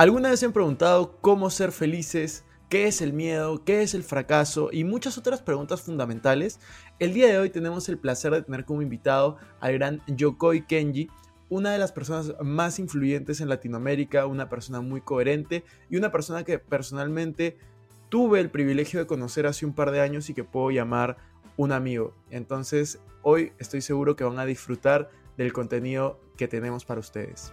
¿Alguna vez han preguntado cómo ser felices? ¿Qué es el miedo? ¿Qué es el fracaso? Y muchas otras preguntas fundamentales. El día de hoy tenemos el placer de tener como invitado al gran Yokoi Kenji, una de las personas más influyentes en Latinoamérica, una persona muy coherente y una persona que personalmente tuve el privilegio de conocer hace un par de años y que puedo llamar un amigo. Entonces, hoy estoy seguro que van a disfrutar del contenido que tenemos para ustedes.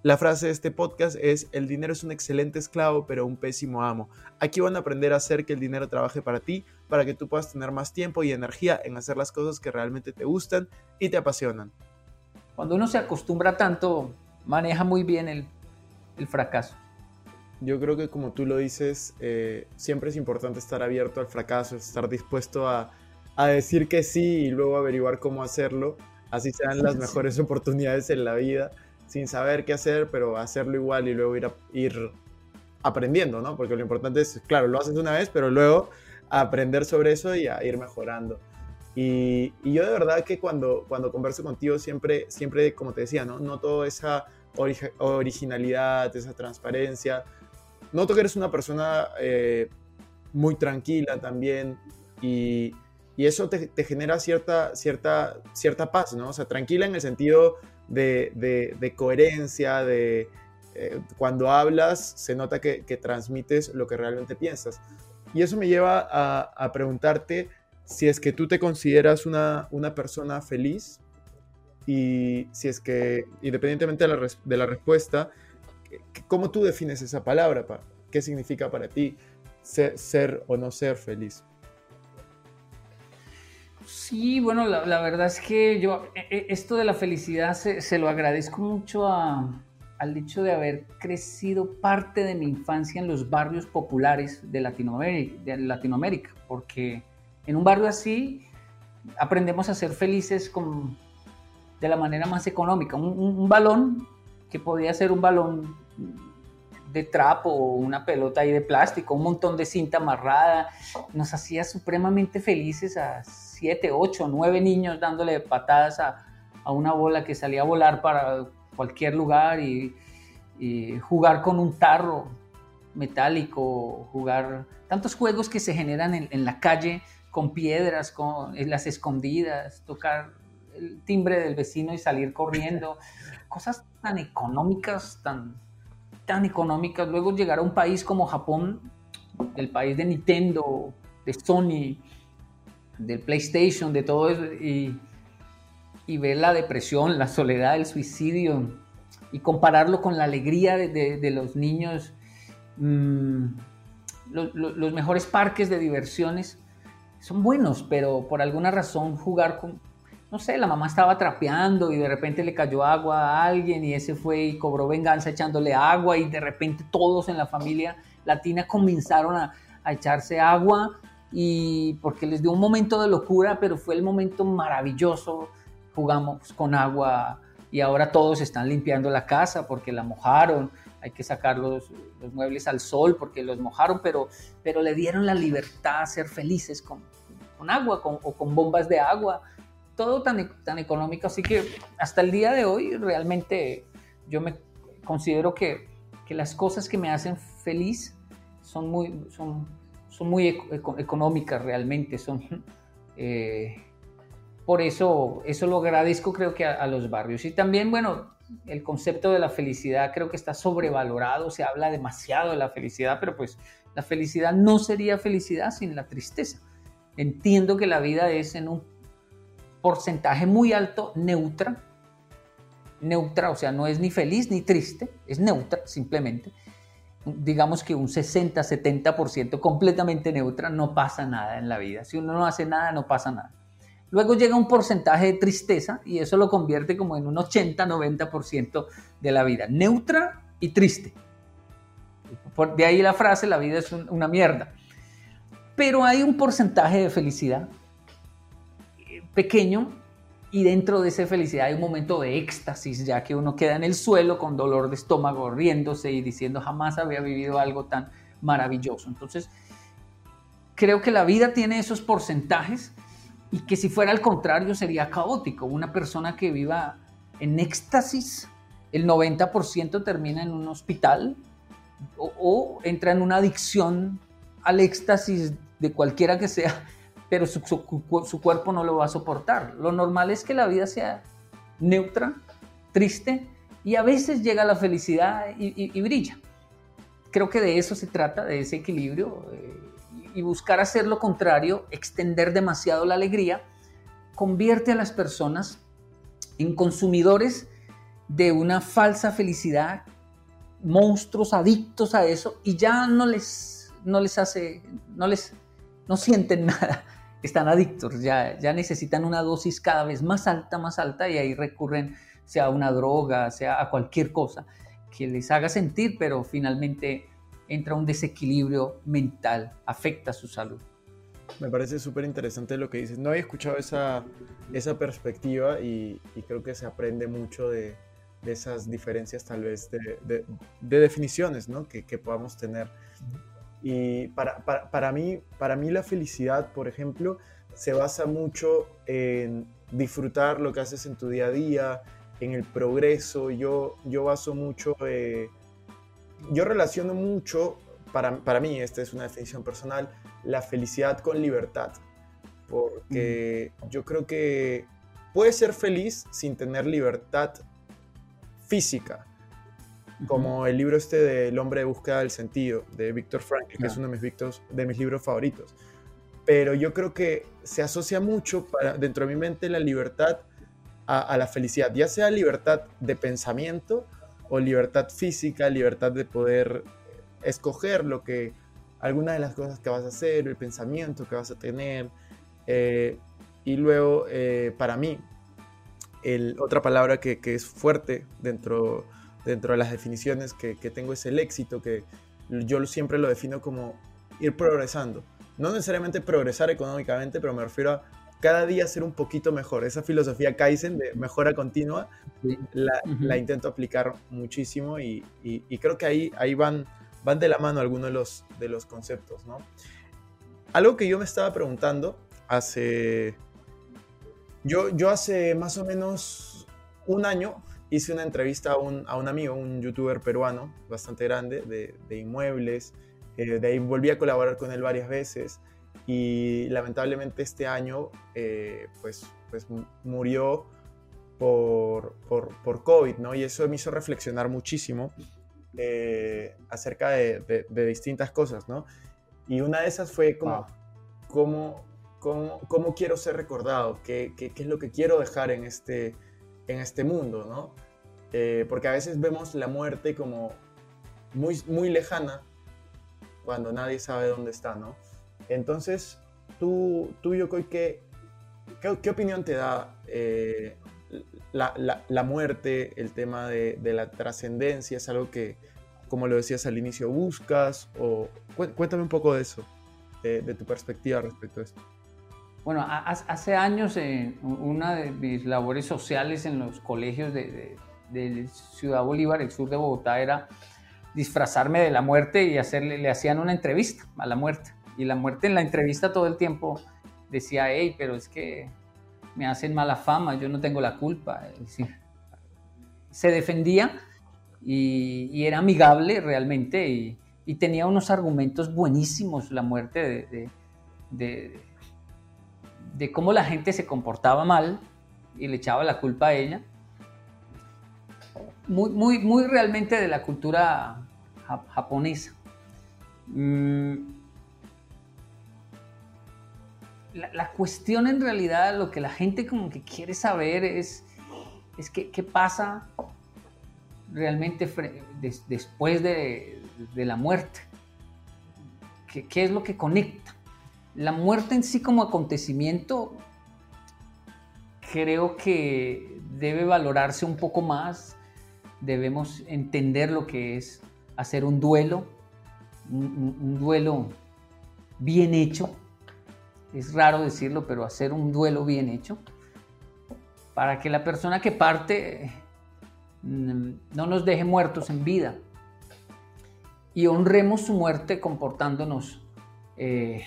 La frase de este podcast es, el dinero es un excelente esclavo pero un pésimo amo. Aquí van a aprender a hacer que el dinero trabaje para ti, para que tú puedas tener más tiempo y energía en hacer las cosas que realmente te gustan y te apasionan. Cuando uno se acostumbra tanto, maneja muy bien el, el fracaso. Yo creo que como tú lo dices, eh, siempre es importante estar abierto al fracaso, estar dispuesto a, a decir que sí y luego averiguar cómo hacerlo, así sean las mejores oportunidades en la vida, sin saber qué hacer, pero hacerlo igual y luego ir, a- ir aprendiendo, ¿no? Porque lo importante es, claro, lo haces una vez, pero luego aprender sobre eso y a ir mejorando. Y, yo de verdad que cuando, cuando converso contigo siempre, siempre, como te decía, ¿no? Noto esa ori- originalidad, esa transparencia. Noto que eres una persona eh, muy tranquila también y, y eso te, te genera cierta, cierta, cierta paz, ¿no? O sea, tranquila en el sentido de, de- coherencia, de eh, cuando hablas se nota que, que transmites lo que realmente piensas. Y eso me lleva a, a preguntarte si es que tú te consideras una, una persona feliz y si es que, independientemente de la, respuesta, ¿cómo tú defines esa palabra? pa? ¿Qué significa para ti ser, ser o no ser feliz? Sí, bueno, la, verdad es que yo e- e- esto de la felicidad se, lo agradezco mucho a- al hecho de haber crecido parte de mi infancia en los barrios populares de Latinoamérica, porque en un barrio así aprendemos a ser felices con, de la manera más económica. Un, un- balón que podía ser un balón de trapo o una pelota ahí de plástico, un montón de cinta amarrada, nos hacía supremamente felices 7, 8, 9 niños dándole patadas a, a una bola que salía a volar para cualquier lugar y, y jugar con un tarro metálico, jugar tantos juegos que se generan en, en la calle con piedras, con en las escondidas, tocar el timbre del vecino y salir corriendo, cosas tan económicas, tan, tan económicas. Luego llegar a un país como Japón, el país de Nintendo, de Sony, del PlayStation, de todo eso, y, y ver la depresión, la soledad, el suicidio, y compararlo con la alegría de, de- de los niños, mm, lo- lo- los mejores parques de diversiones son buenos, pero por alguna razón jugar con, no sé, la mamá estaba trapeando y de repente le cayó agua a alguien y ese fue y cobró venganza echándole agua y de repente todos en la familia latina comenzaron a, a echarse agua y porque les dio un momento de locura, pero fue el momento maravilloso, jugamos con agua y ahora todos están limpiando la casa porque la mojaron, hay que sacar los, los muebles al sol porque los mojaron, pero, pero le dieron la libertad a ser felices con, con agua con- o con bombas de agua. Todo tan, tan económico, así que hasta el día de hoy realmente yo me considero que, que las cosas que me hacen feliz son muy, son, son muy eco- eco- económicas realmente, son... eh, por eso, eso lo agradezco creo que a, a los barrios. Y también, bueno, el concepto de la felicidad creo que está sobrevalorado, se habla demasiado de la felicidad, pero pues la felicidad no sería felicidad sin la tristeza. Entiendo que la vida es en un porcentaje muy alto neutra, neutra, o sea, no es ni feliz ni triste, es neutra simplemente. Digamos que un 60-70% completamente neutra, no pasa nada en la vida. Si uno no hace nada, no pasa nada. Luego llega un porcentaje de tristeza y eso lo convierte como en un 80-90% de la vida. Neutra y triste. De ahí la frase, la vida es un- una mierda. Pero hay un porcentaje de felicidad eh, pequeño y dentro de esa felicidad hay un momento de éxtasis, ya que uno queda en el suelo con dolor de estómago, riéndose y diciendo jamás había vivido algo tan maravilloso. Entonces, creo que la vida tiene esos porcentajes y que si fuera al contrario sería caótico. Una persona que viva en éxtasis, el 90% termina en un hospital o, o entra en una adicción al éxtasis de cualquiera que sea, pero su, su- cuerpo no lo va a soportar. Lo normal es que la vida sea neutra, triste y a veces llega la felicidad y brilla. Creo que de eso se trata, de ese equilibrio eh, y buscar hacer lo contrario, extender demasiado la alegría, convierte a las personas en consumidores de una falsa felicidad, monstruos adictos a eso y ya no les, no les hace, no les, no sienten nada, están adictos, ya, ya necesitan una dosis cada vez más alta, más alta y ahí recurren sea a una droga, sea a cualquier cosa que les haga sentir, pero finalmente entra un desequilibrio mental, afecta su salud. Me parece súper interesante lo que dices. No había escuchado esa, esa perspectiva y, y creo que se aprende mucho de, de esas diferencias tal vez de, de- de definiciones ¿no? que, que podamos tener. Y para, para, para mí, para mí la felicidad, por ejemplo, se basa mucho en disfrutar lo que haces en tu día a día, en el progreso. Yo, yo baso mucho, eh, yo relaciono mucho, para, para mí, esta es una definición personal, la felicidad con libertad. Porque yo creo que puedes ser feliz sin tener libertad física. Como el libro este de El hombre de búsqueda del sentido, de Víctor Frankl, que es uno de mis, victos- de mis libros favoritos. Pero yo creo que se asocia mucho para, dentro de mi mente la libertad a, a la felicidad, ya sea libertad de pensamiento o libertad física, libertad de poder escoger lo que, alguna de las cosas que vas a hacer, el pensamiento que vas a tener. eh, y luego, eh, para mí, el- otra palabra que, que es fuerte dentro, dentro de las definiciones que, que tengo es el éxito, que yo siempre lo defino como ir progresando. No necesariamente progresar económicamente, pero me refiero a cada día ser un poquito mejor. Esa filosofía Kaizen de mejora continua Sí. la, Ujú. la intento aplicar muchísimo y, y- y creo que ahí, ahí van, van de la mano algunos de los, de los conceptos, ¿no? Algo que yo me estaba preguntando hace... Yo, yo hace más o menos un año hice una entrevista a un, a un amigo, un youtuber peruano bastante grande de, de inmuebles. eh, de ahí volví a colaborar con él varias veces y lamentablemente este año eh, pues, pues mu- murió por, por, por COVID, ¿no? Y eso me hizo reflexionar muchísimo eh, acerca de, de- de distintas cosas, ¿no? Y una de esas fue como, Wow. cómo, cómo, cómo quiero ser recordado, qué, qué, qué es lo que quiero dejar en este, en este mundo, ¿no? Eh, porque a veces vemos la muerte como muy, muy lejana cuando nadie sabe dónde está, ¿no? Entonces, tú, tú Yokoi, ¿qué, qué, qué opinión te da eh, la, la- muerte, el tema de, la trascendencia? ¿Es algo que, como lo decías al inicio, buscas? O, cué- cuéntame un poco de eso, de, de tu perspectiva respecto a esto. Bueno, ha- hace años eh, una de mis labores sociales en los colegios de, Ciudad Bolívar, el sur de Bogotá, era disfrazarme de la muerte y hacerle, le hacían una entrevista a la muerte. Y la muerte en la entrevista todo el tiempo decía, hey, pero es que me hacen mala fama, yo no tengo la culpa. Se defendía y, era amigable realmente y, tenía unos argumentos buenísimos la muerte de, de cómo la gente se comportaba mal y le echaba la culpa a ella. Muy, muy, muy realmente de la cultura ja- japonesa. Mm, la, la cuestión en realidad, lo que la gente como que quiere saber es, es que, qué pasa realmente después de, de la muerte. ¿Qué, qué es lo que conecta? La muerte en sí como acontecimiento creo que debe valorarse un poco más. Debemos entender lo que es hacer un duelo, un, duelo bien hecho. Es raro decirlo, pero hacer un duelo bien hecho para que la persona que parte mm, no nos deje muertos en vida y honremos su muerte comportándonos eh,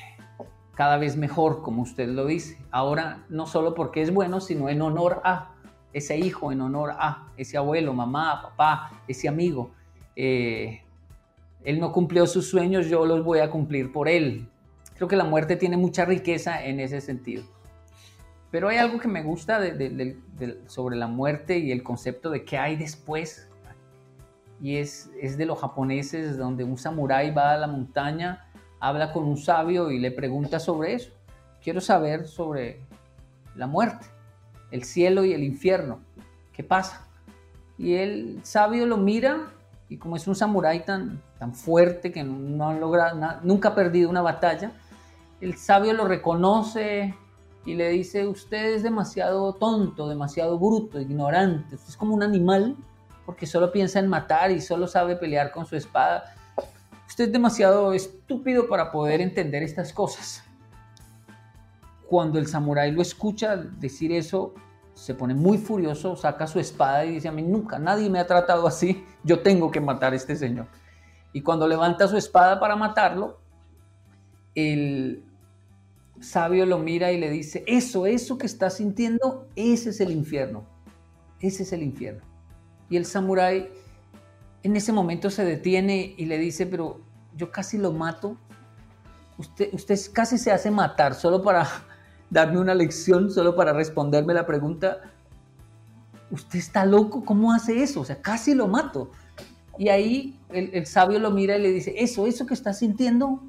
cada vez mejor, como usted lo dice. Ahora, no solo porque es bueno, sino en honor a ese hijo, en honor a ese abuelo, mamá, papá, ese amigo. Eh, él no cumplió sus sueños, yo los voy a cumplir por él. Creo que la muerte tiene mucha riqueza en ese sentido. Pero hay algo que me gusta sobre la muerte y el concepto de qué hay después. Y es, es de los japoneses, donde un samurái va a la montaña, habla con un sabio y le pregunta sobre eso. Quiero saber sobre la muerte, el cielo y el infierno. ¿Qué pasa? Y el sabio lo mira y como es un samurái tan, tan fuerte que no, ha logrado, nunca ha perdido una batalla, el sabio lo reconoce y le dice, usted es demasiado tonto, demasiado bruto, ignorante, usted es como un animal porque solo piensa en matar y solo sabe pelear con su espada. Usted es demasiado estúpido para poder entender estas cosas. Cuando el samurái lo escucha decir eso, se pone muy furioso, saca su espada y dice, a mí nunca, nadie me ha tratado así, yo tengo que matar a este señor. Y cuando levanta su espada para matarlo, el sabio lo mira y le dice, eso, eso que estás sintiendo, ese es el infierno, ese es el infierno. Y el samurái en ese momento se detiene y le dice, pero yo casi lo mato, usted, usted casi se hace matar solo para darme una lección, solo para responderme la pregunta, usted está loco, ¿cómo hace eso? O sea, casi lo mato. Y ahí el, sabio lo mira y le dice, eso, eso que estás sintiendo,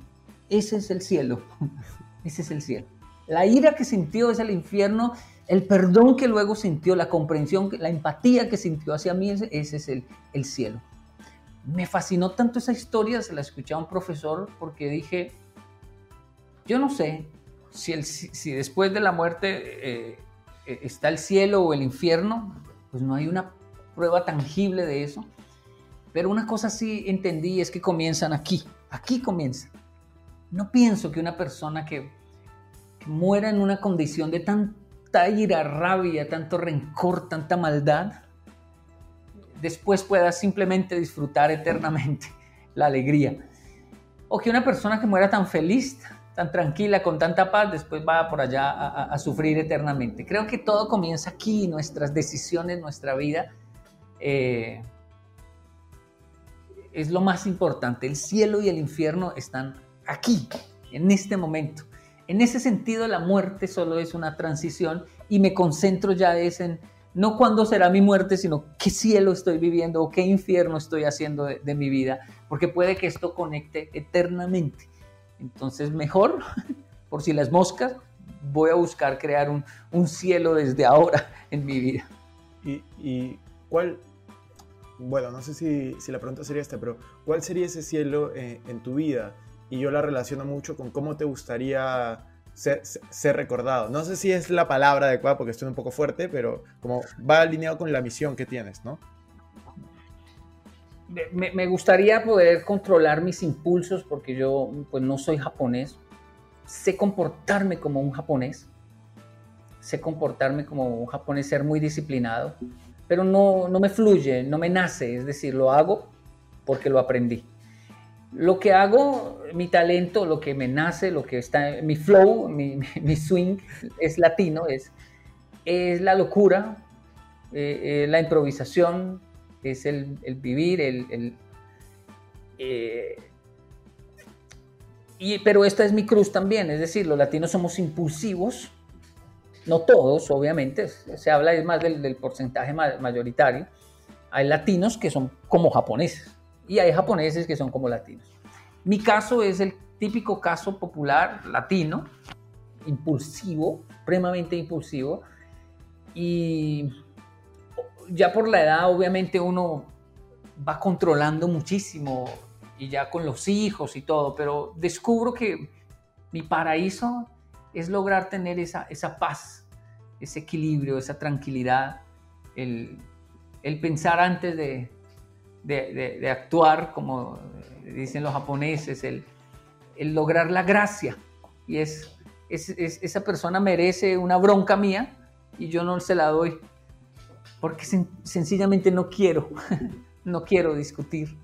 ese es el cielo, ese es el cielo. La ira que sintió es el infierno, el perdón que luego sintió, la comprensión, la empatía que sintió hacia mí, ese, es el cielo. Me fascinó tanto esa historia, se la escuché a un profesor porque dije, yo no sé si, después de la muerte eh, eh, está el cielo o el infierno, pues no hay una prueba tangible de eso. Pero una cosa sí entendí es que comienzan aquí, aquí comienzan. No pienso que una persona que, que muera en una condición de tanta ira, rabia, tanto rencor, tanta maldad, después pueda simplemente disfrutar eternamente la alegría. O que una persona que muera tan feliz, tan tranquila, con tanta paz, después va por allá a sufrir eternamente. Creo que todo comienza aquí, nuestras decisiones, nuestra vida. Eh, es lo más importante. El cielo y el infierno están aquí, en este momento. En ese sentido, la muerte solo es una transición y me concentro ya es en no cuándo será mi muerte, sino qué cielo estoy viviendo o qué infierno estoy haciendo de, mi vida, porque puede que esto conecte eternamente. Entonces, mejor, por si las moscas, voy a buscar crear un, cielo desde ahora en mi vida. ¿Y, cuál, bueno, no sé si, la pregunta sería esta, pero ¿cuál sería ese cielo en, en, tu vida? Y yo la relaciono mucho con cómo te gustaría ser, ser, recordado. No sé si es la palabra adecuada porque estoy un poco fuerte, pero como va alineado con la misión que tienes, ¿no? Me, me gustaría poder controlar mis impulsos porque yo pues no soy japonés. Sé comportarme como un japonés. Sé comportarme como un japonés, ser muy disciplinado. Pero no, no me fluye, no me nace. Es decir, lo hago porque lo aprendí lo que hago, mi talento, lo que me nace, lo que está, mi flow, mi, swing es latino, es, es la locura, eh, eh, la improvisación, es el, el vivir, el, eh, y, pero esta es mi cruz también, es decir, los latinos somos impulsivos, no todos, obviamente, se habla es más del, del porcentaje ma- mayoritario. Hay latinos que son como japoneses y hay japoneses que son como latinos. Mi caso es el típico caso popular latino, impulsivo, supremamente impulsivo, y ya por la edad obviamente uno va controlando muchísimo y ya con los hijos y todo, pero descubro que mi paraíso es lograr tener esa, esa paz, ese equilibrio, esa tranquilidad, el, el pensar antes de, de- actuar, como dicen los japoneses, el, el lograr la gracia. Y es, es- es- esa persona merece una bronca mía y yo no se la doy porque sen- sencillamente no quiero, no quiero discutir.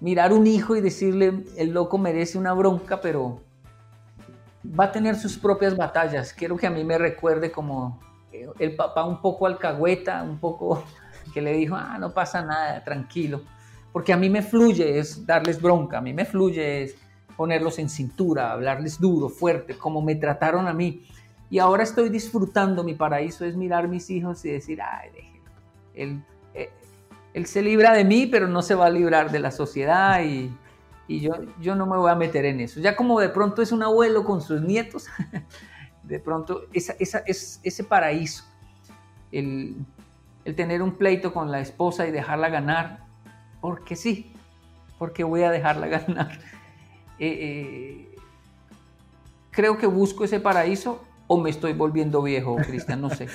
Mirar un hijo y decirle, el loco merece una bronca, pero va a tener sus propias batallas. Quiero que a mí me recuerde como eh, el papá un poco alcahueta, un poco que le dijo, ah, no pasa nada, tranquilo. Porque a mí me fluye es darles bronca, a mí me fluye es ponerlos en cintura, hablarles duro, fuerte, como me trataron a mí. Y ahora estoy disfrutando, mi paraíso es mirar mis hijos y decir, ay, déjenlo. Él, eh, él se libra de mí, pero no se va a librar de la sociedad y, y yo, yo no me voy a meter en eso. Ya como de pronto es un abuelo con sus nietos, de pronto esa, esa, es, ese paraíso, el, el tener un pleito con la esposa y dejarla ganar, porque sí, porque voy a dejarla ganar. Eh, eh, creo que busco ese paraíso o me estoy volviendo viejo, Cristian, no sé.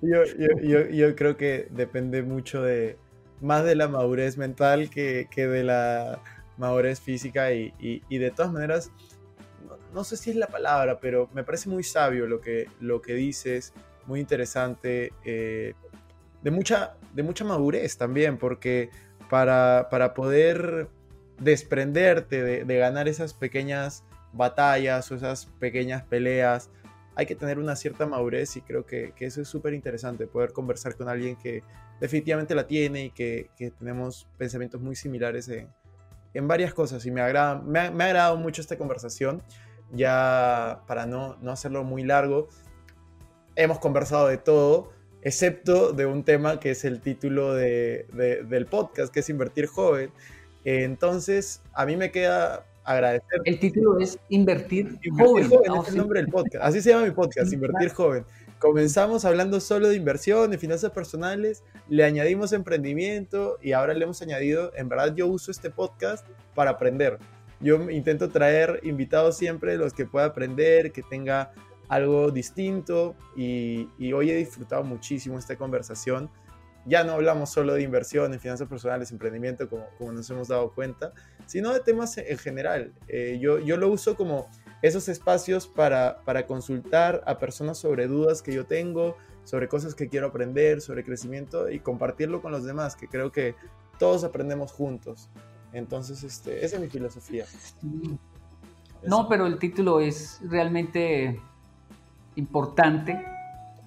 Yo, creo que depende mucho de más de la madurez mental que, que de la madurez física y, y- y de todas maneras, no, no sé si es la palabra, pero me parece muy sabio lo que, lo que dices, muy interesante, eh, de, mucha, de mucha madurez también, porque para, para poder desprenderte de, ganar esas pequeñas batallas o esas pequeñas peleas, hay que tener una cierta madurez y creo que, que eso es súper interesante, poder conversar con alguien que definitivamente la tiene y que, que tenemos pensamientos muy similares en, en varias cosas. Y me, agrada, me, ha, me ha agradado mucho esta conversación, ya para no, no hacerlo muy largo, hemos conversado de todo, excepto de un tema que es el título de, de, del podcast, que es Invertir Joven. Entonces, a mí me queda agradecer. El título es Invertir, Invertir Joven. Joven es el sí. nombre del podcast. Así se llama mi podcast, Invertir Joven. Comenzamos hablando solo de inversión, de finanzas personales, le añadimos emprendimiento y ahora le hemos añadido, en verdad yo uso este podcast para aprender. Yo intento traer invitados siempre, los que pueda aprender, que tenga algo distinto y, y hoy he disfrutado muchísimo esta conversación. Ya no hablamos solo de inversión, en finanzas personales, emprendimiento, como, como nos hemos dado cuenta, sino de temas en general. Eh, yo, yo lo uso como esos espacios para, para consultar a personas sobre dudas que yo tengo, sobre cosas que quiero aprender, sobre crecimiento y compartirlo con los demás, que creo que todos aprendemos juntos. Entonces, este, esa es mi filosofía. No, pero el título es realmente importante.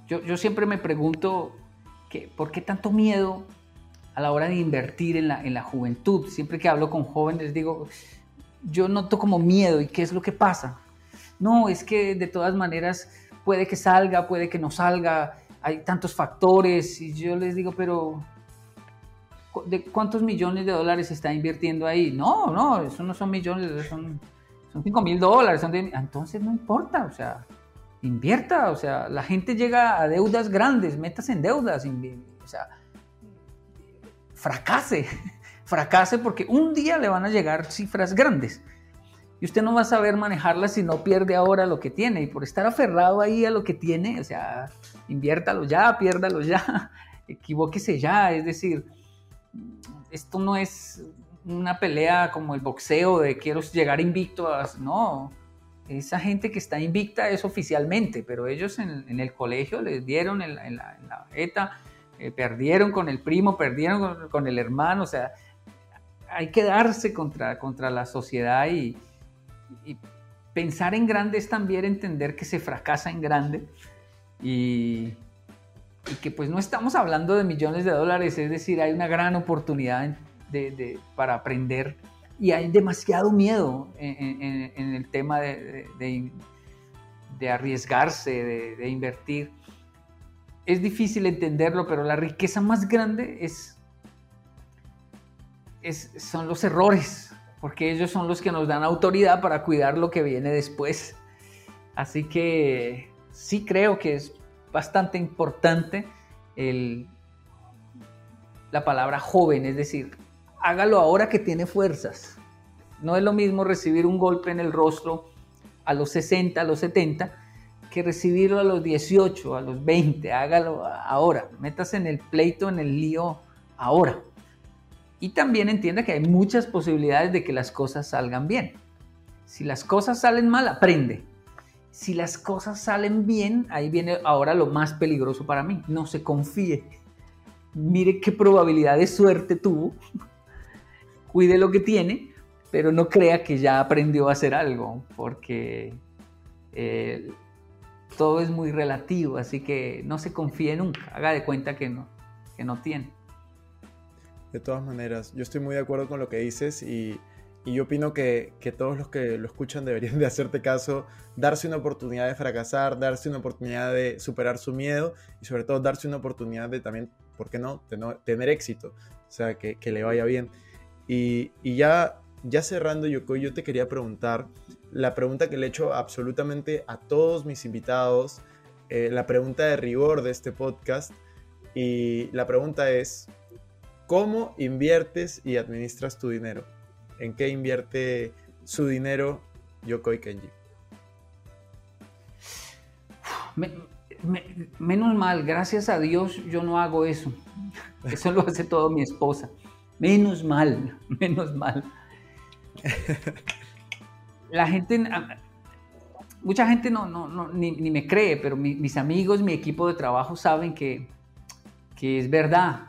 Yo, yo siempre me pregunto que, por qué tanto miedo a la hora de invertir en la, en la juventud. Siempre que hablo con jóvenes digo, yo noto como miedo y qué es lo que pasa. No, es que de todas maneras puede que salga, puede que no salga, hay tantos factores y yo les digo, pero ¿cu- ¿de cuántos millones de dólares se está invirtiendo ahí? No, no, eso no son millones, son, son 5 mil dólares. Son de- entonces no importa, o sea, invierta, o sea, la gente llega a deudas grandes, metas en deudas, o sea, fracase, fracase porque un día le van a llegar cifras grandes. Y usted no va a saber manejarlas si no pierde ahora lo que tiene. Y por estar aferrado ahí a lo que tiene, o sea, inviértalo ya, piérdalo ya, equivóquese ya, es decir, esto no es una pelea como el boxeo de quiero llegar invicto, a... no, esa gente que está invicta es oficialmente, pero ellos en, en el colegio les dieron en la, en ETA, eh, perdieron con el primo, perdieron con, con, el hermano, o sea, hay que darse contra, contra la sociedad y, y, pensar en grande es también entender que se fracasa en grande y, y, que pues no estamos hablando de millones de dólares, es decir, hay una gran oportunidad de, de, para aprender y hay demasiado miedo en, el tema de- de arriesgarse, de, de invertir. Es difícil entenderlo, pero la riqueza más grande es, es- son los errores, porque ellos son los que nos dan autoridad para cuidar lo que viene después. Así que sí creo que es bastante importante el, la palabra joven, es decir, hágalo ahora que tiene fuerzas. No es lo mismo recibir un golpe en el rostro a los 60, a los 70, que recibirlo a los 18, a los 20. Hágalo ahora. Métase en el pleito, en el lío ahora. Y también entienda que hay muchas posibilidades de que las cosas salgan bien. Si las cosas salen mal, aprende. Si las cosas salen bien, ahí viene ahora lo más peligroso para mí. No se confíe. Mire qué probabilidad de suerte tuvo. Cuide lo que tiene, pero no crea que ya aprendió a hacer algo, porque eh, todo es muy relativo, así que no se confíe nunca. Haga de cuenta que no, que no tiene. De todas maneras, yo estoy muy de acuerdo con lo que dices y, y yo opino que, que todos los que lo escuchan deberían de hacerte caso, darse una oportunidad de fracasar, darse una oportunidad de superar su miedo y sobre todo darse una oportunidad de también, ¿por qué no?, Teno- tener éxito, o sea, que, que le vaya bien. Y, ya, ya cerrando, Yoko, yo te quería preguntar la pregunta que le he hecho absolutamente a todos mis invitados, eh, la pregunta de rigor de este podcast y la pregunta es, ¿Cómo inviertes y administras tu dinero? ¿En qué invierte su dinero Yokoi Kenji? Me- menos mal, gracias a Dios yo no hago eso. Eso lo hace todo mi esposa. Menos mal, menos mal. La gente, mucha gente no, no, ni, me cree, pero mi- mis amigos, mi equipo de trabajo saben que, que es verdad.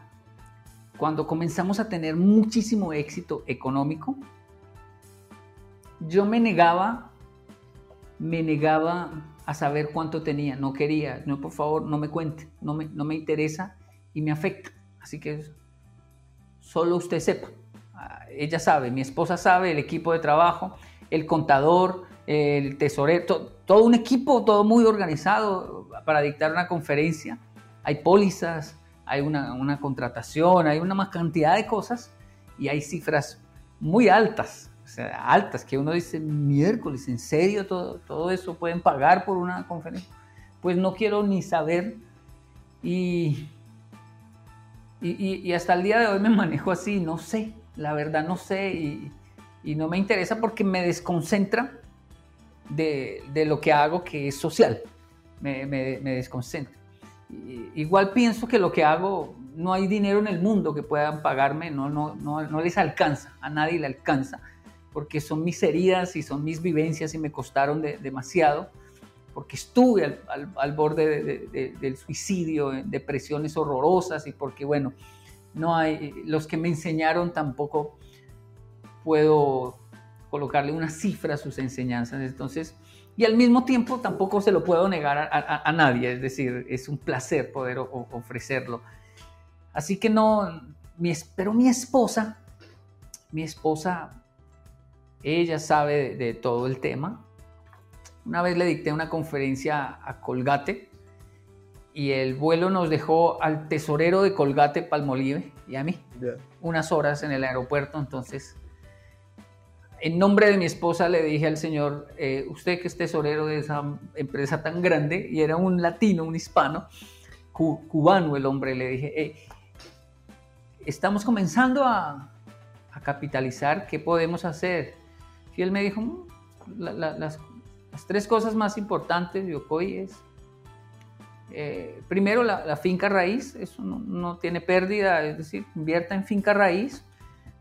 Cuando comenzamos a tener muchísimo éxito económico, yo me negaba me negaba a saber cuánto tenía, no quería, no, por favor, no me cuente, no me, no me interesa y me afecta. Así que solo usted sepa. Ah, Ella sabe, mi esposa sabe, el equipo de trabajo, el contador, el tesorero, to- todo un equipo, todo muy organizado para dictar una conferencia. Hay pólizas, hay una, una contratación, hay una más cantidad de cosas y hay cifras muy altas, o sea, altas, que uno dice, miércoles, ¿en serio todo, todo eso pueden pagar por una conferencia? Pues no quiero ni saber y, y, hasta el día de hoy me manejo así, no sé, la verdad no sé y, no me interesa porque me desconcentra de, de lo que hago que es social, me, me- desconcentra. Igual pienso que lo que hago, no hay dinero en el mundo que puedan pagarme, no, no, no, no les alcanza, a nadie le alcanza, porque son mis heridas y son mis vivencias y me costaron de- demasiado, porque estuve al, borde de- de- de- del suicidio, en depresiones horrorosas y porque, bueno, no hay, los que me enseñaron tampoco puedo colocarle una cifra a sus enseñanzas, entonces, y al mismo tiempo tampoco se lo puedo negar a, nadie, es decir, es un placer poder ofrecerlo. Así que no, mi, pero mi esposa, mi esposa, ella sabe de todo el tema. Una vez le dicté una conferencia a Colgate y el vuelo nos dejó al tesorero de Colgate Palmolive y a mí. Unas horas en el aeropuerto, entonces en nombre de mi esposa le dije al señor, eh, usted que es tesorero de esa empresa tan grande, y era un latino, un hispano, cu- cubano el hombre, le dije, "Eh, estamos comenzando a, a capitalizar, ¿qué podemos hacer? Y él me dijo, "Mm, la- la- las, las tres cosas más importantes de Ocoy es, eh, primero la, finca raíz, eso no, tiene pérdida, es decir, invierta en finca raíz,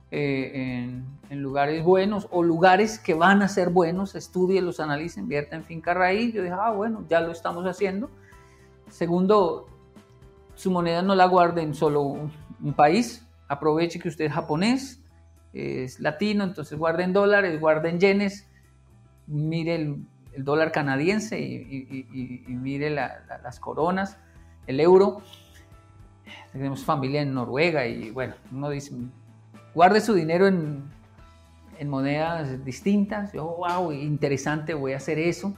eh, en, lugares buenos o lugares que van a ser buenos, estudie, los analice, invierta en finca raíz. Yo dije, ah, bueno, ya lo estamos haciendo. Segundo, su moneda no la guarde en solo un, un país, aproveche que usted es japonés, es latino, entonces guarde en dólares, guarde en yenes, mire el, el dólar canadiense y, y- y- y mire la- la- las coronas, el euro. Tenemos familia en Noruega y bueno, uno dice, guarde su dinero en, en monedas distintas. Yo, wow, interesante, voy a hacer eso.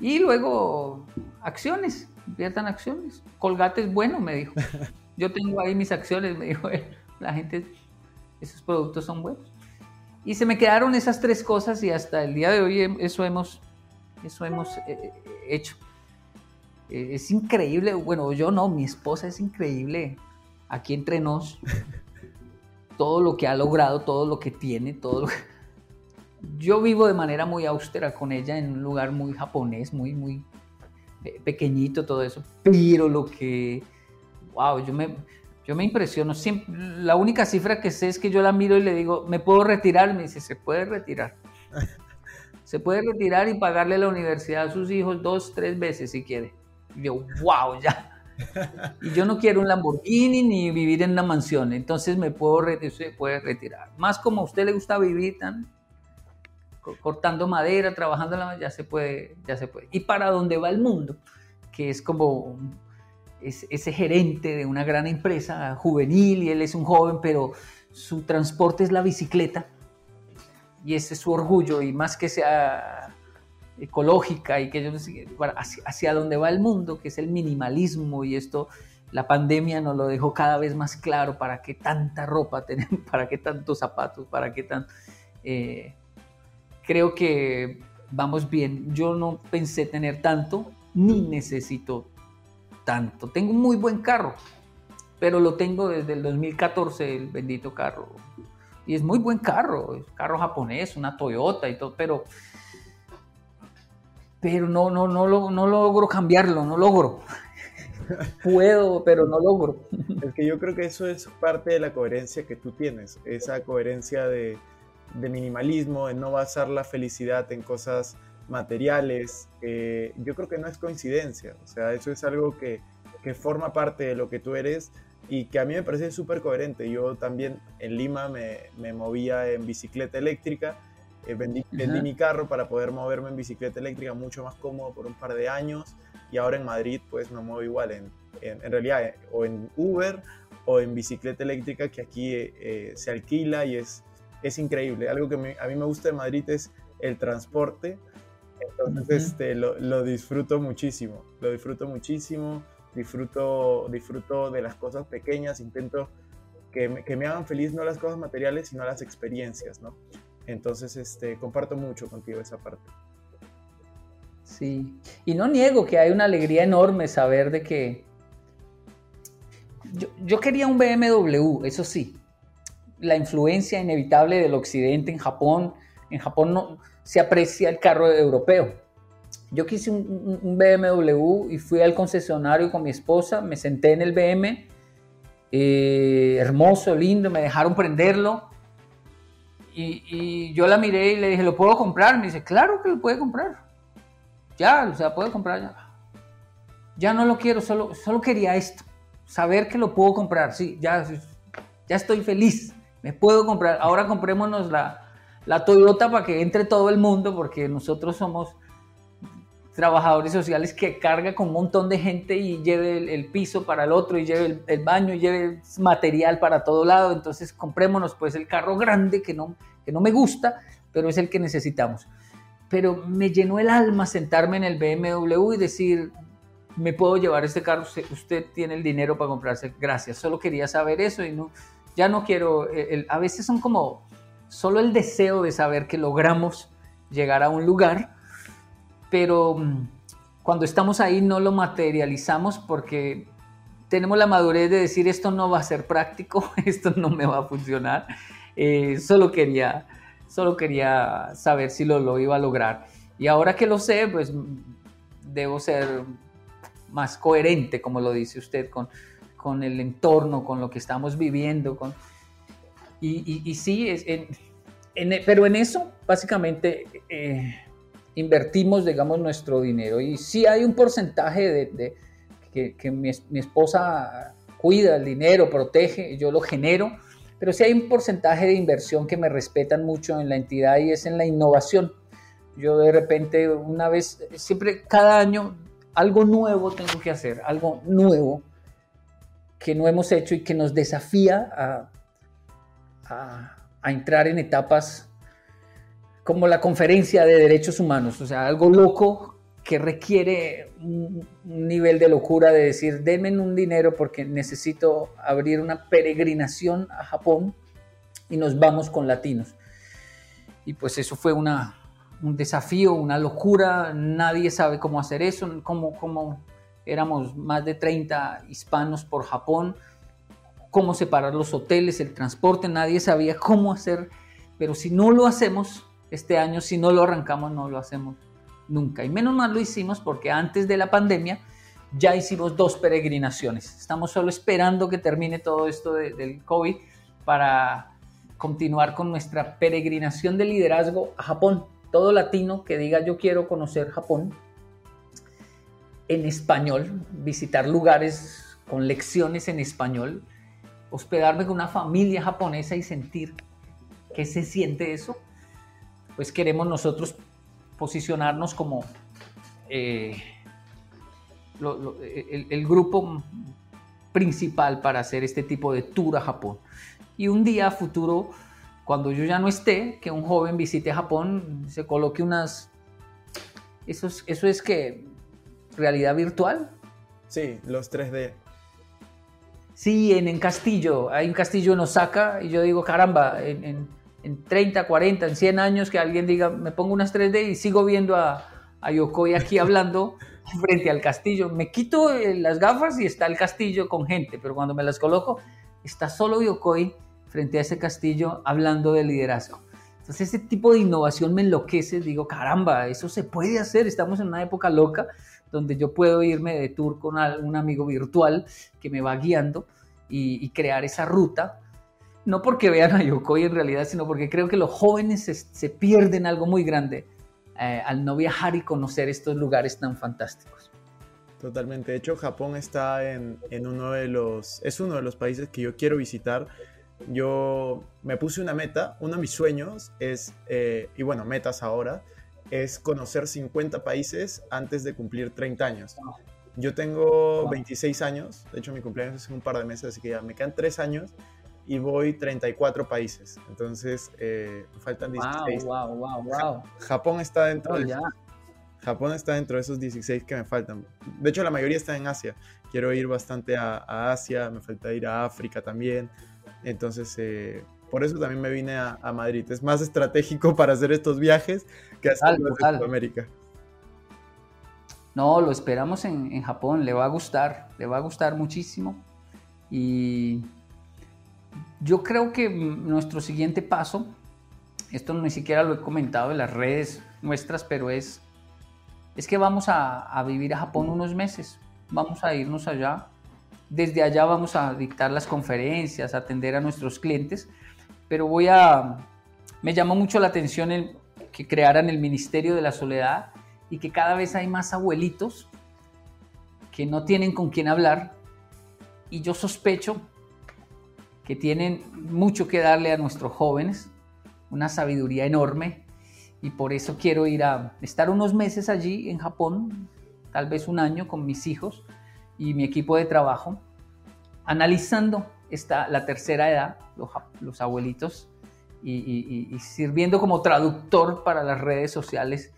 Y luego, acciones, inviertan acciones. Colgate es bueno, me dijo. Yo tengo ahí mis acciones, me dijo él. La gente, esos productos son buenos. Y se me quedaron esas tres cosas y hasta el día de hoy eso hemos, eso hemos eh, eh, hecho. Eh, es increíble, bueno, yo no, mi esposa es increíble aquí entre nos. Todo lo que ha logrado, todo lo que tiene, todo lo que... Yo vivo de manera muy austera con ella en un lugar muy japonés, muy, muy pe- pequeñito, todo eso. Pero lo que, wow, yo me, yo me impresiono. Siempre, la única cifra que sé es que yo la miro y le digo, ¿me puedo retirar? Me dice, se puede retirar. Se puede retirar y pagarle la universidad a sus hijos dos, tres veces si quiere. Y yo, wow, ya. Y yo no quiero un Lamborghini ni vivir en una mansión, entonces me puedo re- se puede retirar. Más como a usted le gusta vivir tan co- cortando madera, trabajando la ya se puede, ya se puede. Y para dónde va el mundo, que es como es- ese gerente de una gran empresa juvenil y él es un joven, pero su transporte es la bicicleta. Y ese es su orgullo y más que sea ecológica y que yo hacia, hacia dónde va el mundo, que es el minimalismo y esto, la pandemia nos lo dejó cada vez más claro, para qué tanta ropa tenemos, para qué tantos zapatos, para qué tan... eh, creo que vamos bien, yo no pensé tener tanto, ni necesito tanto, tengo un muy buen carro, pero lo tengo desde el 2014, el bendito carro. Y es muy buen carro, es carro japonés, una Toyota y todo, pero pero no, no, no, lo- no logro cambiarlo, no logro. Puedo, pero no logro. Es que yo creo que eso es parte de la coherencia que tú tienes, esa coherencia de, de minimalismo, de no basar la felicidad en cosas materiales. eh, yo creo que no es coincidencia, o sea, eso es algo que, que forma parte de lo que tú eres y que a mí me parece súper coherente. Yo también en Lima me, me movía en bicicleta eléctrica, eh, vendí, vendí mi carro para poder moverme en bicicleta eléctrica mucho más cómodo por un par de años y ahora en Madrid pues me muevo igual, en, en, en realidad eh, o en Uber o en bicicleta eléctrica que aquí eh, eh, se alquila y es, es increíble. Algo que me- a mí me gusta de Madrid es el transporte, entonces Ujú. este, lo, lo disfruto muchísimo, lo disfruto muchísimo, disfruto, disfruto de las cosas pequeñas, intento que me, que me hagan feliz no las cosas materiales, sino las experiencias, ¿no? Entonces, este, comparto mucho contigo esa parte. Sí. Y no niego que hay una alegría enorme saber de que. Yo, yo quería un BMW, eso sí. La influencia inevitable del occidente en Japón. En Japón no se aprecia el carro europeo. Yo quise un, un- BMW y fui al concesionario con mi esposa, me senté en el BM, eh, hermoso, lindo, me dejaron prenderlo. Y, y yo la miré y le dije, ¿lo puedo comprar? Me dice, claro que lo puede comprar. Ya, o sea, puede comprar ya. Ya no lo quiero, solo, solo quería esto. Saber que lo puedo comprar. Sí, ya, ya estoy feliz. Me puedo comprar. Ahora comprémonos la, la Toyota para que entre todo el mundo, porque nosotros somos trabajadores sociales que carga con un montón de gente y lleve el, piso para el otro y lleve el, baño y lleve material para todo lado. Entonces comprémonos pues el carro grande que no, que no me gusta, pero es el que necesitamos. Pero me llenó el alma sentarme en el BMW y decir, me puedo llevar este carro, usted, tiene el dinero para comprarse, gracias, solo quería saber eso y no, ya no quiero, el- a veces son como solo el deseo de saber que logramos llegar a un lugar, pero mm, cuando estamos ahí no lo materializamos porque tenemos la madurez de decir esto no va a ser práctico, esto no me va a funcionar, Eh, solo quería solo quería saber si lo, lo iba a lograr. Y ahora que lo sé, pues mm, debo ser más coherente, como lo dice usted, con, con el entorno, con lo que estamos viviendo. Con... Y, y- y sí, es, en- en- pero en eso básicamente eh, invertimos, digamos, nuestro dinero. Y sí hay un porcentaje de, de- que, que mi, mi esposa cuida el dinero, protege, yo lo genero, pero sí hay un porcentaje de inversión que me respetan mucho en la entidad y es en la innovación. Yo de repente, una vez, siempre, cada año, algo nuevo tengo que hacer, algo nuevo que no hemos hecho y que nos desafía a, a- a entrar en etapas como la conferencia de derechos humanos, o sea, algo loco que requiere un, un nivel de locura de decir, denme un dinero porque necesito abrir una peregrinación a Japón y nos vamos con latinos. Y pues eso fue una, un desafío, una locura, nadie sabe cómo hacer eso, cómo, cómo éramos más de 30 hispanos por Japón, cómo separar los hoteles, el transporte, nadie sabía cómo hacer, pero si no lo hacemos este año, si no lo arrancamos, no lo hacemos nunca. Y menos mal lo hicimos porque antes de la pandemia ya hicimos dos peregrinaciones. Estamos solo esperando que termine todo esto de- del COVID para continuar con nuestra peregrinación de liderazgo a Japón. Todo latino que diga yo quiero conocer Japón en español, visitar lugares con lecciones en español, hospedarme con una familia japonesa y sentir qué se siente eso, pues queremos nosotros posicionarnos como eh, lo- lo- el, el grupo principal para hacer este tipo de tour a Japón. Y un día futuro, cuando yo ya no esté, que un joven visite Japón, se coloque unas... Eso es, eso es que realidad virtual. Sí, los 3D. Sí, en, en Castillo, hay un castillo en Osaka y yo digo, caramba, en, en- en 30, 40, en 100 años que alguien diga, me pongo unas 3D y sigo viendo a, a Yokoi aquí hablando frente al castillo. Me quito eh, las gafas y está el castillo con gente, pero cuando me las coloco, está solo Yokoi frente a ese castillo hablando de liderazgo. Entonces ese tipo de innovación me enloquece, digo, caramba, eso se puede hacer, estamos en una época loca donde yo puedo irme de tour con un amigo virtual que me va guiando y, crear esa ruta. No porque vean a Yokoi en realidad, sino porque creo que los jóvenes se, pierden algo muy grande eh, al no viajar y conocer estos lugares tan fantásticos. Totalmente. De hecho, Japón está en, en uno de los. Es uno de los países que yo quiero visitar. Yo me puse una meta. Uno de mis sueños es. eh, y bueno, metas ahora. Es conocer 50 países antes de cumplir 30 años. Yo tengo Wow. 26 años. De hecho, mi cumpleaños es en un par de meses, así que ya me quedan 3 años. Y voy 34 países. Entonces, eh, faltan 16. wow, wow, wow. Japón está dentro No, de ya. Japón está dentro de esos 16 que me faltan. De hecho, la mayoría está en Asia. Quiero ir bastante a, a Asia, me falta ir a África también. Entonces, eh, por eso también me vine a, a Madrid. Es más estratégico para hacer estos viajes que Total, hacerlos en. Sudamérica. No, lo esperamos en, en Japón, le va a gustar, le va a gustar muchísimo. Y yo creo que nuestro siguiente paso, esto ni siquiera lo he comentado en las redes nuestras, pero es, es que vamos a, a vivir a Japón unos meses, vamos a irnos allá. Desde allá vamos a dictar las conferencias, atender a nuestros clientes, pero voy a, me llamó mucho la atención que crearan el Ministerio de la Soledad y que cada vez hay más abuelitos que no tienen con quién hablar. Y yo sospecho que tienen mucho que darle a nuestros jóvenes, una sabiduría enorme. Y por eso quiero ir a estar unos meses allí en Japón, tal vez un año con mis hijos y mi equipo de trabajo, analizando esta, la tercera edad, los, abuelitos, y, y- y- y sirviendo como traductor para las redes sociales,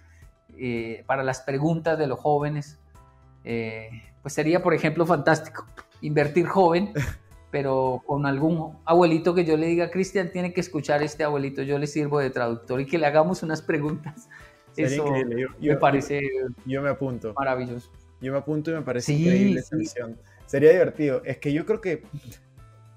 eh, para las preguntas de los jóvenes. Eh, pues sería, por ejemplo, fantástico invertir joven, pero con algún abuelito que yo le diga, Cristian, tiene que escuchar este abuelito, yo le sirvo de traductor y que le hagamos unas preguntas. Sería Eso increíble. Yo, me parece yo me apunto. maravilloso. Yo me apunto y me parece Sí, increíble esa sí. Sería divertido. Es que yo creo que,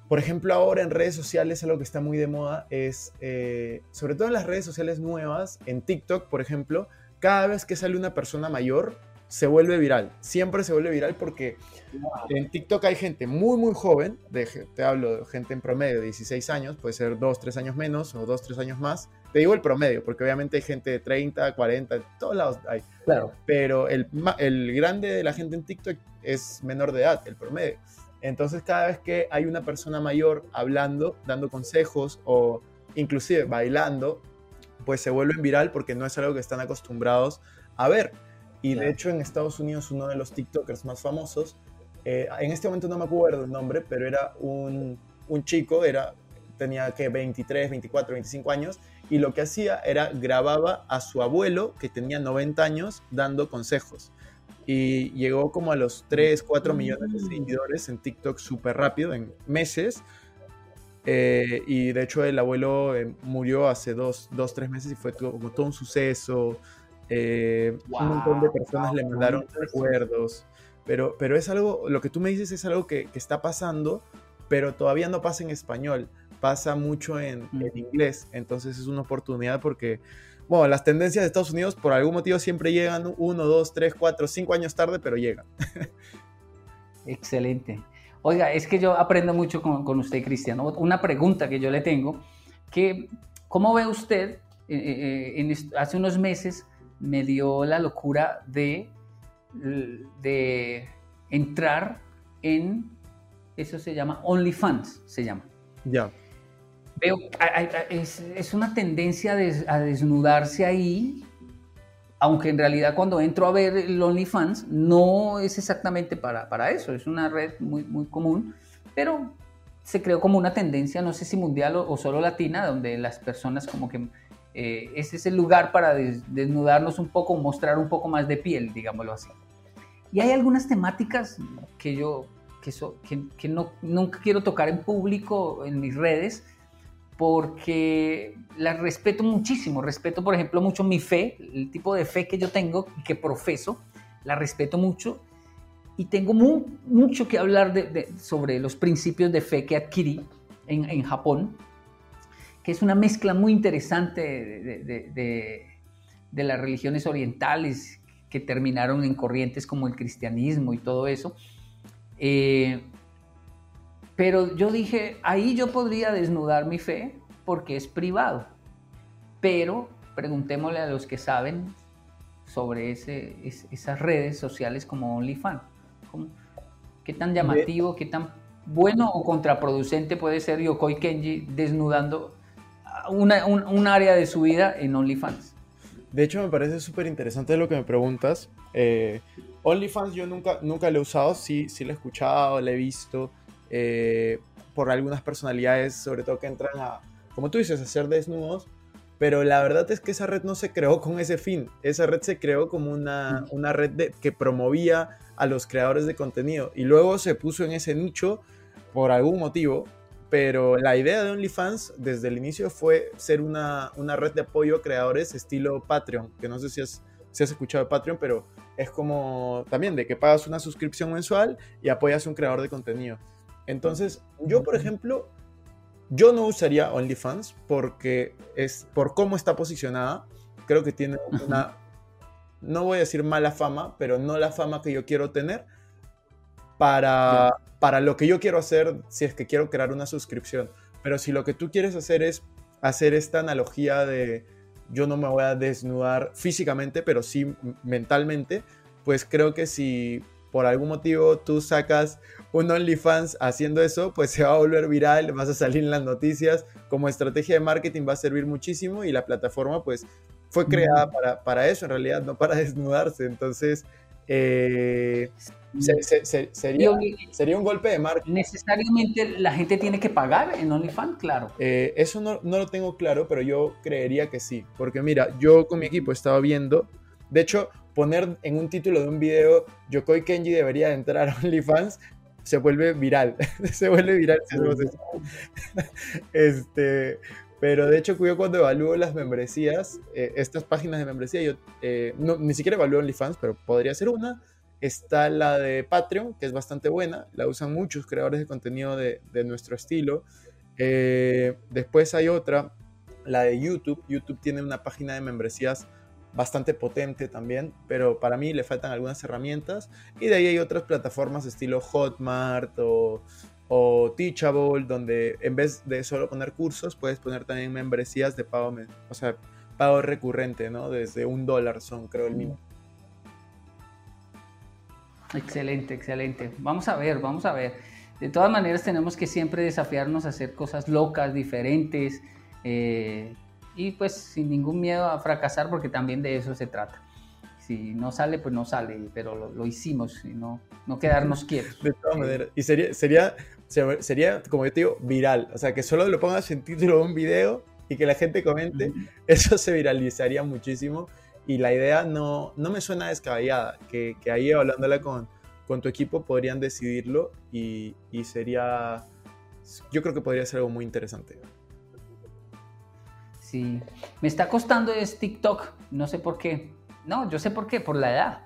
por ejemplo, ahora en redes sociales algo que está muy de moda es, eh, sobre todo en las redes sociales nuevas, en TikTok, por ejemplo, cada vez que sale una persona mayor, se vuelve viral. Siempre se vuelve viral porque en TikTok hay gente muy, muy joven, de, te hablo de gente en promedio de 16 años, puede ser 2, 3 años menos o 2, 3 años más. Te digo el promedio, porque obviamente hay gente de 30, 40, en todos lados hay Claro. pero el, el grande de la gente en TikTok es menor de edad, el promedio. Entonces cada vez que hay una persona mayor hablando, dando consejos o inclusive bailando, pues se vuelven viral porque no es algo que están acostumbrados a ver. Y de hecho en Estados Unidos uno de los TikTokers más famosos, eh, en este momento no me acuerdo el nombre, pero era un, un chico, era tenía que 23, 24, 25 años y lo que hacía era grababa a su abuelo que tenía 90 años dando consejos. Y llegó como a los 3, 4 millones de seguidores en TikTok súper rápido, en meses. Eh, y de hecho el abuelo eh, murió hace dos, dos, tres meses y fue todo, como todo un suceso. Eh, un montón de personas le mandaron recuerdos. Pero, pero es algo, lo que tú me dices es algo que, que está pasando, pero todavía no pasa en español, pasa mucho en, Mm. en inglés. Entonces es una oportunidad porque, bueno, las tendencias de Estados Unidos por algún motivo siempre llegan uno, dos, tres, cuatro, cinco años tarde, pero llegan. Excelente. Oiga, es que yo aprendo mucho con, con usted, Cristian. O- Una pregunta que yo le tengo, que ¿cómo ve usted? eh, eh, en est- hace unos meses me dio la locura de, de entrar en, eso se llama OnlyFans, se llama. Ya. Veo, es, es una tendencia a desnudarse ahí, aunque en realidad cuando entro a ver el OnlyFans no es exactamente para, para eso, es una red muy, muy común, pero se creó como una tendencia, no sé si mundial o, o solo latina, donde las personas como que eh, ese es el lugar para des- desnudarnos un poco, mostrar un poco más de piel, digámoslo así. Y hay algunas temáticas que yo que, so- que, que no, nunca quiero tocar en público, en mis redes, porque las respeto muchísimo. Respeto, por ejemplo, mucho mi fe, el tipo de fe que yo tengo y que profeso, la respeto mucho. Y tengo mu- mucho que hablar de- de- sobre los principios de fe que adquirí en, en Japón, que es una mezcla muy interesante de- de las religiones orientales que terminaron en corrientes como el cristianismo y todo eso. Eh, pero yo dije, ahí yo podría desnudar mi fe porque es privado. Pero preguntémosle a los que saben sobre ese, es- esas redes sociales como OnlyFans. ¿Cómo- ¿Qué tan llamativo, qué tan bueno o contraproducente puede ser Yokoi Kenji desnudando una- un, un área de su vida en OnlyFans? De hecho, me parece súper interesante lo que me preguntas. Eh, OnlyFans yo nunca, nunca lo he usado, sí, sí lo he escuchado, lo he visto eh, por algunas personalidades, sobre todo que entran a, como tú dices, a hacer desnudos. Pero la verdad es que esa red no se creó con ese fin. Esa red se creó como una, una red de- que promovía a los creadores de contenido. Y luego se puso en ese nicho por algún motivo. Pero la idea de OnlyFans desde el inicio fue ser una, una red de apoyo a creadores estilo Patreon, que no sé si has, si has escuchado de Patreon, pero es como también de que pagas una suscripción mensual y apoyas a un creador de contenido. Entonces, yo, por ejemplo, yo no usaría OnlyFans porque es por cómo está posicionada. Creo que tiene una, no voy a decir mala fama, pero no la fama que yo quiero tener para, para lo que yo quiero hacer si es que quiero crear una suscripción. Pero si lo que tú quieres hacer es hacer esta analogía de yo no me voy a desnudar físicamente, pero sí mentalmente, pues creo que si por algún motivo tú sacas un OnlyFans haciendo eso, pues se va a volver viral, vas a salir en las noticias, como estrategia de marketing va a servir muchísimo y la plataforma pues fue creada para, para eso en realidad, no para desnudarse. Entonces, eh, se- se- se- sería, sería un golpe de marketing. ¿Necesariamente la gente tiene que pagar en OnlyFans? Claro. Eh, eso no, no lo tengo claro, pero yo creería que sí. Porque mira, yo con mi equipo estaba viendo. De hecho, poner en un título de un video Yokoi Kenji debería entrar a OnlyFans se vuelve viral. se vuelve viral este, pero de hecho, yo cuando evalúo las membresías, eh, estas páginas de membresía, yo eh, ni siquiera evalúo OnlyFans, pero podría ser una. Está la de Patreon, que es bastante buena, la usan muchos creadores de contenido de, de nuestro estilo. Eh, después hay otra, la de YouTube. YouTube tiene una página de membresías bastante potente también, pero para mí le faltan algunas herramientas. Y de ahí hay otras plataformas estilo Hotmart o, o Teachable, donde en vez de solo poner cursos, puedes poner también membresías de pago, o sea, pago recurrente, ¿no? Desde un dólar son, creo, el mínimo. Excelente, excelente. Vamos a ver, vamos a ver. De todas maneras, tenemos que siempre desafiarnos a hacer cosas locas, diferentes, eh, y pues sin ningún miedo a fracasar, porque también de eso se trata. Si no sale, pues no sale, pero lo, lo hicimos, y no, no quedarnos quietos. De todas maneras. Y sería, sería se- sería, como yo te digo, viral. O sea, que solo lo pongas en título de un video y que la gente comente, eso se viralizaría muchísimo. Y la idea no, no me suena descabellada, que, que ahí hablándola con, con tu equipo podrían decidirlo y, y sería, yo creo que podría ser algo muy interesante. Sí, me está costando es TikTok, no sé por qué. No, yo sé por qué, por la edad.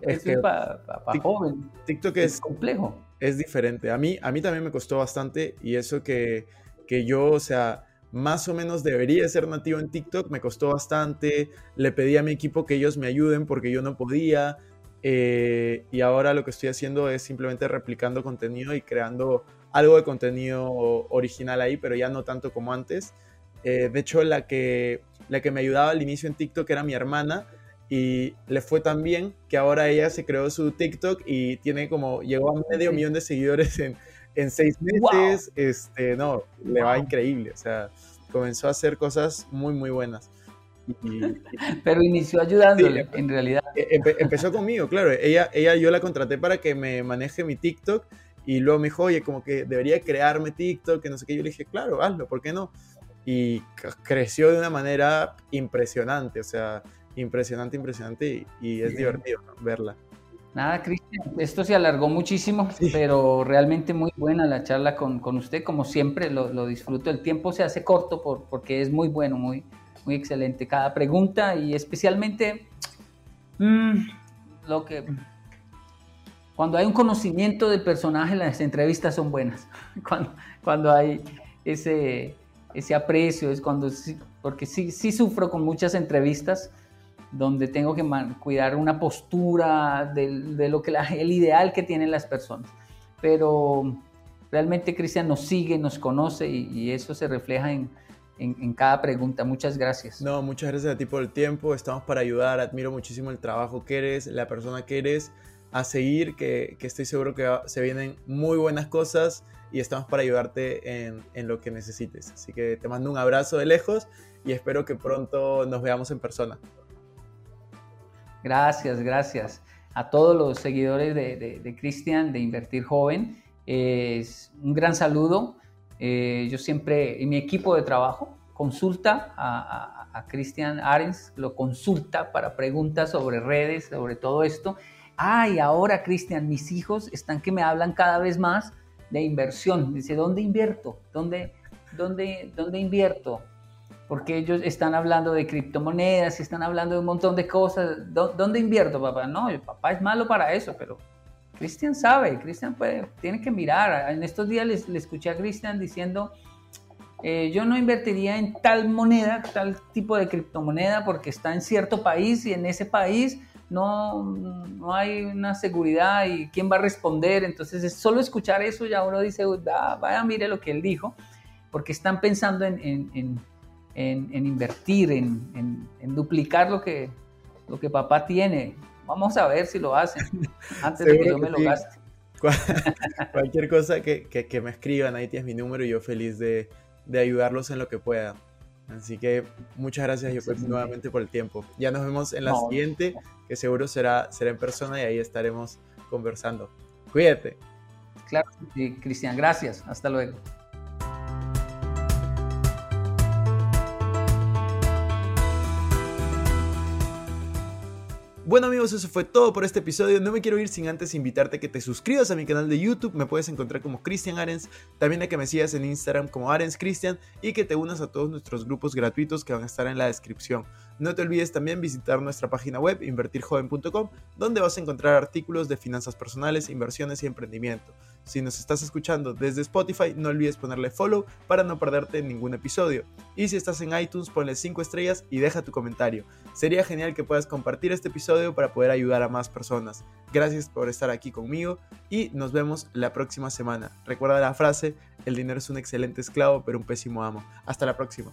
Es que es para Tic- joven, TikTok es es, complejo. es diferente. A mí, a mí también me costó bastante y eso que, que yo, o sea, más o menos debería ser nativo en TikTok, me costó bastante. Le pedí a mi equipo que ellos me ayuden porque yo no podía. eh, y ahora lo que estoy haciendo es simplemente replicando contenido y creando algo de contenido original ahí, pero ya no tanto como antes. Eh, de hecho, la que, la que me ayudaba al inicio en TikTok era mi hermana y le fue tan bien que ahora ella se creó su TikTok y tiene como, llegó a medio Sí. millón de seguidores en, en seis meses. Este, no, le va Wow. increíble. O sea, comenzó a hacer cosas muy, muy buenas. Y, Pero inició ayudándole, Sí, en realidad. e- empe- empezó conmigo, claro. Ella, ella, yo la contraté para que me maneje mi TikTok y luego me dijo, oye, como que debería crearme TikTok, que no sé qué. Yo le dije, claro, hazlo, ¿por qué no? Y creció de una manera impresionante, o sea, impresionante, impresionante y, y es Bien. divertido ¿no? verla. Nada, Cristian, esto se alargó muchísimo, pero realmente muy buena la charla con, con usted, como siempre lo, lo disfruto. El tiempo se hace corto por, porque es muy bueno, muy, muy excelente cada pregunta y especialmente mm, lo que... Cuando hay un conocimiento del personaje, las entrevistas son buenas. Cuando, cuando hay ese, ese aprecio, es cuando sí, porque sí, sí sufro con muchas entrevistas donde tengo que cuidar una postura del- de, lo que la- el ideal que tienen las personas. Pero realmente Cristian nos sigue, nos conoce y, y eso se refleja en, en- en cada pregunta. Muchas gracias. No, muchas gracias a ti por el tiempo, estamos para ayudar, admiro muchísimo el trabajo que eres, la persona que eres, a seguir, que, que estoy seguro que se vienen muy buenas cosas y estamos para ayudarte en, en lo que necesites. Así que te mando un abrazo de lejos y espero que pronto nos veamos en persona. Gracias, gracias. A todos los seguidores de, de- de Cristian, de Invertir Joven, es un gran saludo. Eh, yo siempre, en mi equipo de trabajo, consulta a, a- Cristian Arens, lo consulta para preguntas sobre redes, sobre todo esto. Ah, y ahora, Cristian, mis hijos están que me hablan cada vez más de inversión. Dice, ¿dónde invierto? ¿Dónde, dónde, dónde invierto? porque ellos están hablando de criptomonedas, están hablando de un montón de cosas. ¿Dó- ¿Dónde invierto, papá? No, el papá es malo para eso, pero Cristian sabe, Cristian tiene que mirar. En estos días les- le escuché a Cristian diciendo, eh, yo no invertiría en tal moneda, tal tipo de criptomoneda, porque está en cierto país y en ese país no, no hay una seguridad y quién va a responder. Entonces, es solo escuchar eso ya uno dice, "Uy, va- vaya, mire lo que él dijo, porque están pensando en, en- en- en, invertir, en, duplicar lo que, lo que papá tiene. Vamos a ver si lo hacen antes de que yo me lo gaste. Cual- Cualquier cosa que, que- que me escriban, ahí tienes mi número y yo feliz de, de ayudarlos en lo que pueda. Así que muchas gracias, Excelente. nuevamente por el tiempo. Ya nos vemos en la No, siguiente, que seguro será, será en persona y ahí estaremos conversando. Cuídate. Claro, sí, Cristian, gracias. Hasta luego. Bueno amigos, eso fue todo por este episodio. No me quiero ir sin antes invitarte a que te suscribas a mi canal de YouTube. Me puedes encontrar como Cristian Arens. También a que me sigas en Instagram como Arens Cristian y que te unas a todos nuestros grupos gratuitos que van a estar en la descripción. No te olvides también visitar nuestra página web invertirjoven.com donde vas a encontrar artículos de finanzas personales, inversiones y emprendimiento. Si nos estás escuchando desde Spotify, no olvides ponerle follow para no perderte ningún episodio. Y si estás en iTunes, ponle 5 estrellas y deja tu comentario. Sería genial que puedas compartir este episodio para poder ayudar a más personas. Gracias por estar aquí conmigo y nos vemos la próxima semana. Recuerda la frase, el dinero es un excelente esclavo pero un pésimo amo. Hasta la próxima.